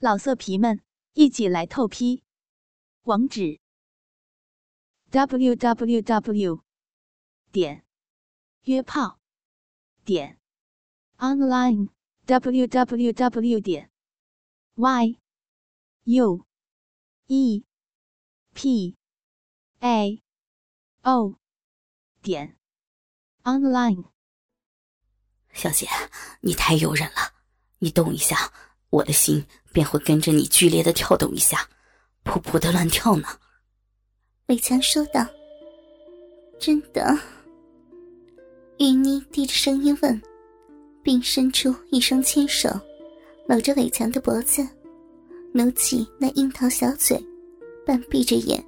老色皮们，一起来透批！网址：w w w 点约炮点 online w w w 点 y u e p a o 点 online。小姐，你太诱人了，你动一下，我的心便会跟着你剧烈的跳动一下，噗噗的乱跳呢。伟强说道：“真的。”玉妮低着声音问，并伸出一双纤手，搂着伟强的脖子，努起那樱桃小嘴，半闭着眼，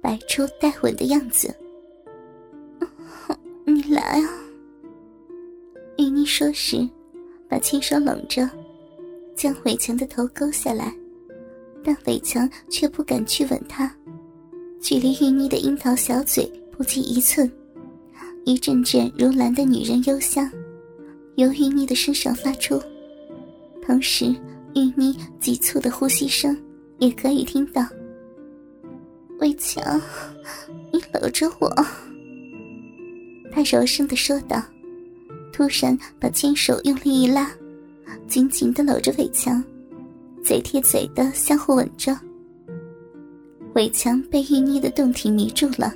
摆出带吻的样子。你来啊！玉妮说时，把牵手拢着，将伟强的头勾下来，但伟强却不敢去吻她，距离玉妮的樱桃小嘴不及一寸。一阵阵如兰的女人幽香，由玉妮的身上发出，同时玉妮急促的呼吸声也可以听到。魏强，你搂着我。他柔声的说道，突然把牵手用力一拉，紧紧的搂着伟强，嘴贴嘴的相互吻着。伟强被玉妮的动体迷住了。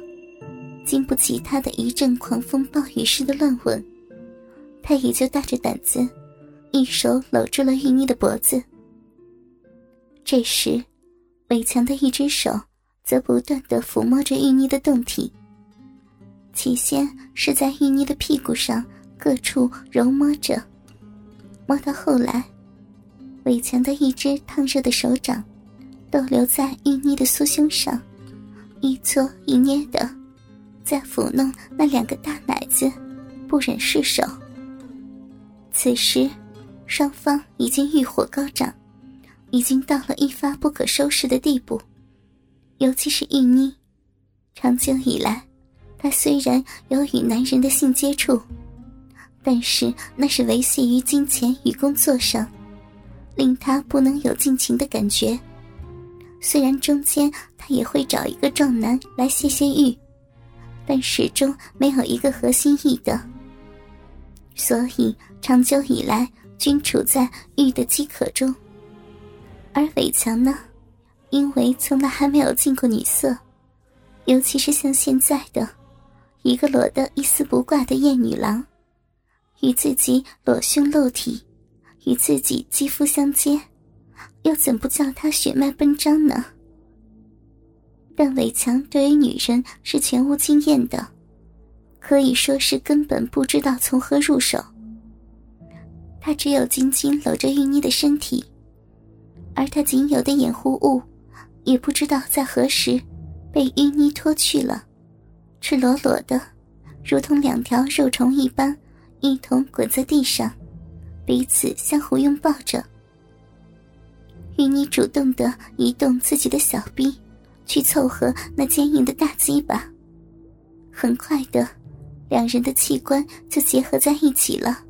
经不起他的一阵狂风暴雨似的乱吻，他也就大着胆子，一手搂住了玉妮的脖子。这时，伟强的一只手则不断的抚摸着玉妮的胴体。起先是在玉妮的屁股上各处揉摸着，摸到后来，伟强的一只烫热的手掌逗留在玉妮的酥胸上，一搓一捏的。在抚弄那两个大奶子，不忍释手。此时，双方已经欲火高涨，已经到了一发不可收拾的地步。尤其是玉妮，长久以来，她虽然有与男人的性接触，但是那是维系于金钱与工作上，令他不能有尽情的感觉。虽然中间他也会找一个壮男来泄泄欲。但始终没有一个合心意的，所以长久以来均处在欲的饥渴中。而伟强呢，因为从来还没有进过女色，尤其是像现在的一个裸得一丝不挂的艳女郎，与自己裸胸露体，与自己肌肤相接，又怎不叫他血脉奔张呢？但伟强对于女人是全无经验的，可以说是根本不知道从何入手。他只有紧紧搂着玉妮的身体，而他仅有的掩护物，也不知道在何时被玉妮脱去了，赤裸裸的，如同两条肉虫一般，一同滚在地上，彼此相互拥抱着。玉妮主动的移动自己的小臂。去凑合那坚硬的大鸡巴。很快的，两人的器官就结合在一起了。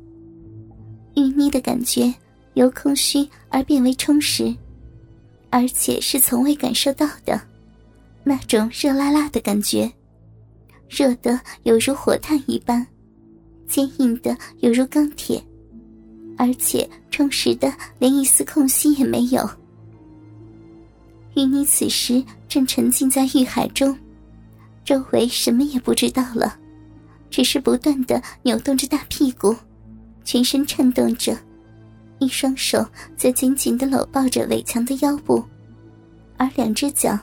玉妮的感觉由空虚而变为充实，而且是从未感受到的，那种热辣辣的感觉，热的犹如火炭一般，坚硬的犹如钢铁，而且充实的连一丝空隙也没有。玉妮此时正沉浸在欲海中，周围什么也不知道了，只是不断的扭动着大屁股，全身颤动着，一双手则紧紧的搂抱着伟强的腰部，而两只脚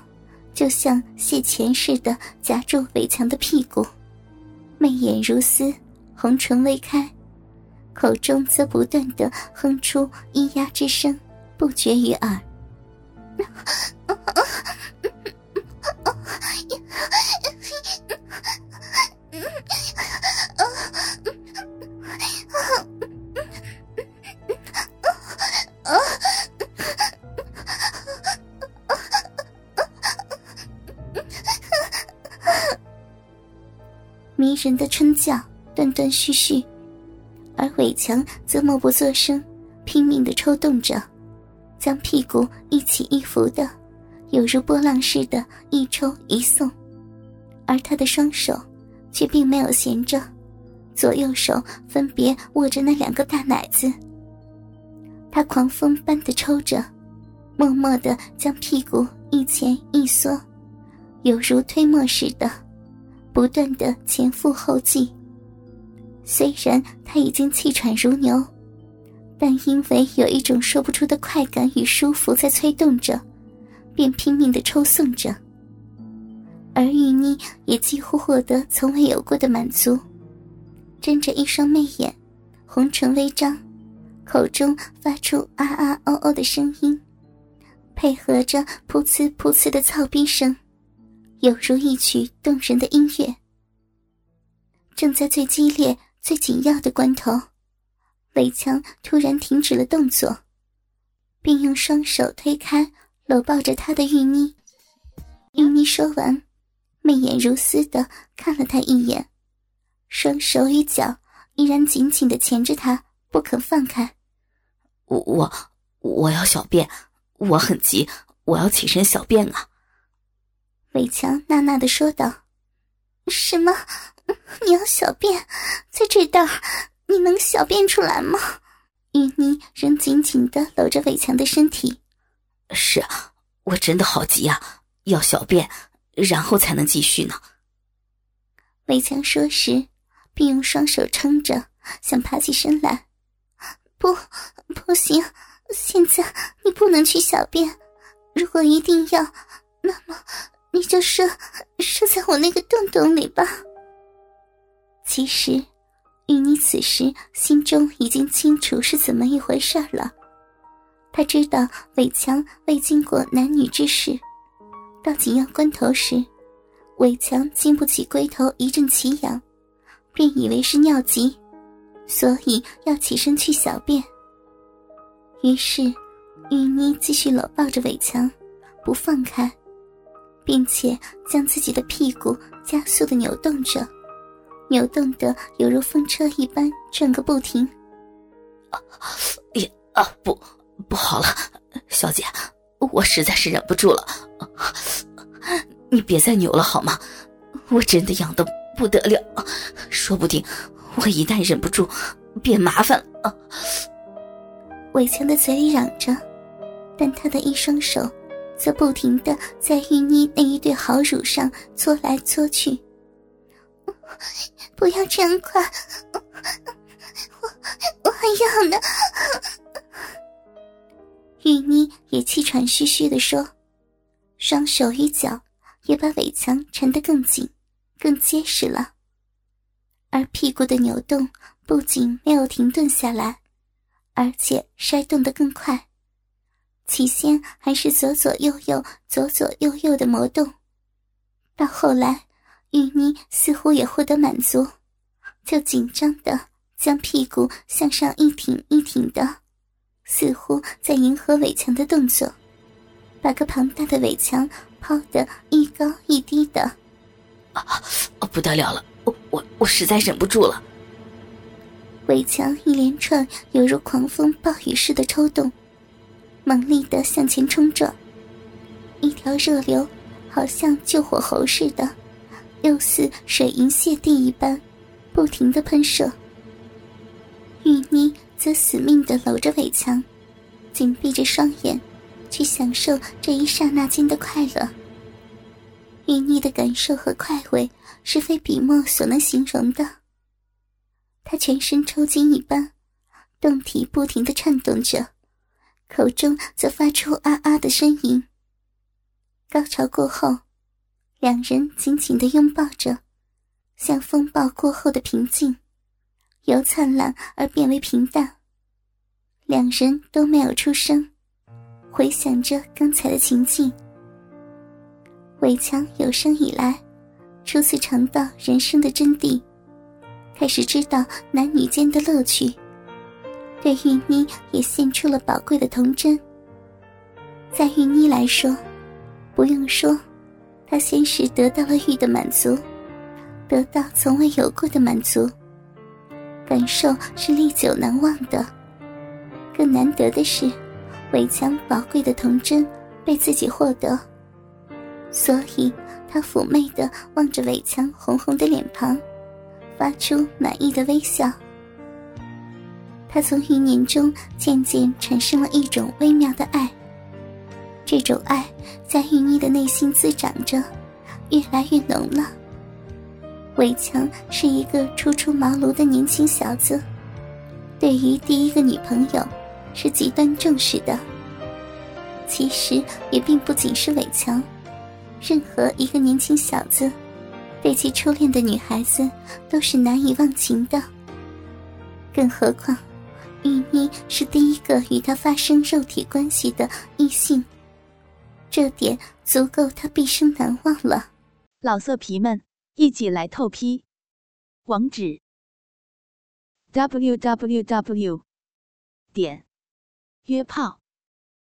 就像蟹钳似的夹住伟强的屁股，媚眼如丝，红唇微开，口中则不断的哼出咿呀之声，不绝于耳。迷人的春叫断断续续，而伟强则默不作声，拼命的抽动着。将屁股一起一伏的，犹如波浪似的，一抽一送，而他的双手却并没有闲着，左右手分别握着那两个大奶子。他狂风般的抽着，默默的将屁股一前一缩，犹如推磨似的，不断的前赴后继。虽然他已经气喘如牛。但因为有一种说不出的快感与舒服在催动着，便拼命的抽送着。而玉妮也几乎获得从未有过的满足，睁着一双媚眼，红唇微张，口中发出啊啊哦哦的声音，配合着噗呲噗呲的操逼声，犹如一曲动人的音乐。正在最激烈、最紧要的关头。伟强突然停止了动作，并用双手推开搂抱着他的玉妮。玉妮说完，媚眼如丝的看了他一眼，双手与脚依然紧紧的钳着他，不肯放开。我我我要小便，我很急，我要起身小便啊！伟强呐呐的说道：“什么？你要小便？在这儿？”你能小便出来吗？玉妮仍紧紧的搂着伟强的身体。是啊，我真的好急啊，要小便，然后才能继续呢。伟强说时，并用双手撑着，想爬起身来。不，不行，现在你不能去小便。如果一定要，那么你就射射在我那个洞洞里吧。其实。玉妮此时心中已经清楚是怎么一回事了，她知道伟强未经过男女之事，到紧要关头时，伟强经不起龟头一阵奇痒，便以为是尿急，所以要起身去小便。于是，玉妮继续搂抱着伟强，不放开，并且将自己的屁股加速的扭动着。扭动的犹如风车一般转个不停。啊，也啊不，不好了，小姐，我实在是忍不住了，你别再扭了好吗？我真的痒的不得了，说不定我一旦忍不住，便麻烦了。伟强的嘴里嚷着，但他的一双手，则不停的在玉妮那一对好乳上搓来搓去。不要这样快，我我还要呢。玉妮也气喘吁吁的说，双手与脚也把尾墙缠得更紧、更结实了，而屁股的扭动不仅没有停顿下来，而且摔动得更快。起先还是左左右右、左左右右的磨动，到后来。玉妮似乎也获得满足，就紧张的将屁股向上一挺一挺的，似乎在迎合伟强的动作，把个庞大的伟强抛得一高一低的。啊，不得了了！我我我实在忍不住了。伟强一连串犹如狂风暴雨似的抽动，猛力的向前冲撞，一条热流好像救火猴似的。又似水银泻地一般，不停的喷射。玉妮则死命的搂着伟强，紧闭着双眼，去享受这一刹那间的快乐。玉妮的感受和快慰是非笔墨所能形容的。她全身抽筋一般，胴体不停的颤动着，口中则发出啊啊的呻吟。高潮过后。两人紧紧的拥抱着，像风暴过后的平静，由灿烂而变为平淡。两人都没有出声，回想着刚才的情境。伟强有生以来，初次尝到人生的真谛，开始知道男女间的乐趣，对玉妮也献出了宝贵的童真。在玉妮来说，不用说。他先是得到了欲的满足，得到从未有过的满足，感受是历久难忘的。更难得的是，伟强宝贵的童真被自己获得，所以他妩媚的望着伟强红红的脸庞，发出满意的微笑。他从余年中渐渐产生了一种微妙的爱，这种爱在玉妮的内心滋长着，越来越浓了。伟强是一个初出茅庐的年轻小子，对于第一个女朋友是极端重视的。其实也并不仅是伟强，任何一个年轻小子，对其初恋的女孩子都是难以忘情的。更何况，玉妮是第一个与他发生肉体关系的异性，这点足够他毕生难忘了。老色皮们。一起来透批，网址：w w w 点约炮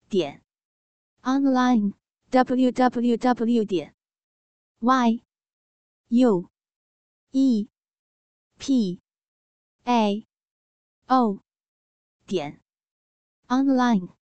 点 online w w w 点 y u e p a o 点 online。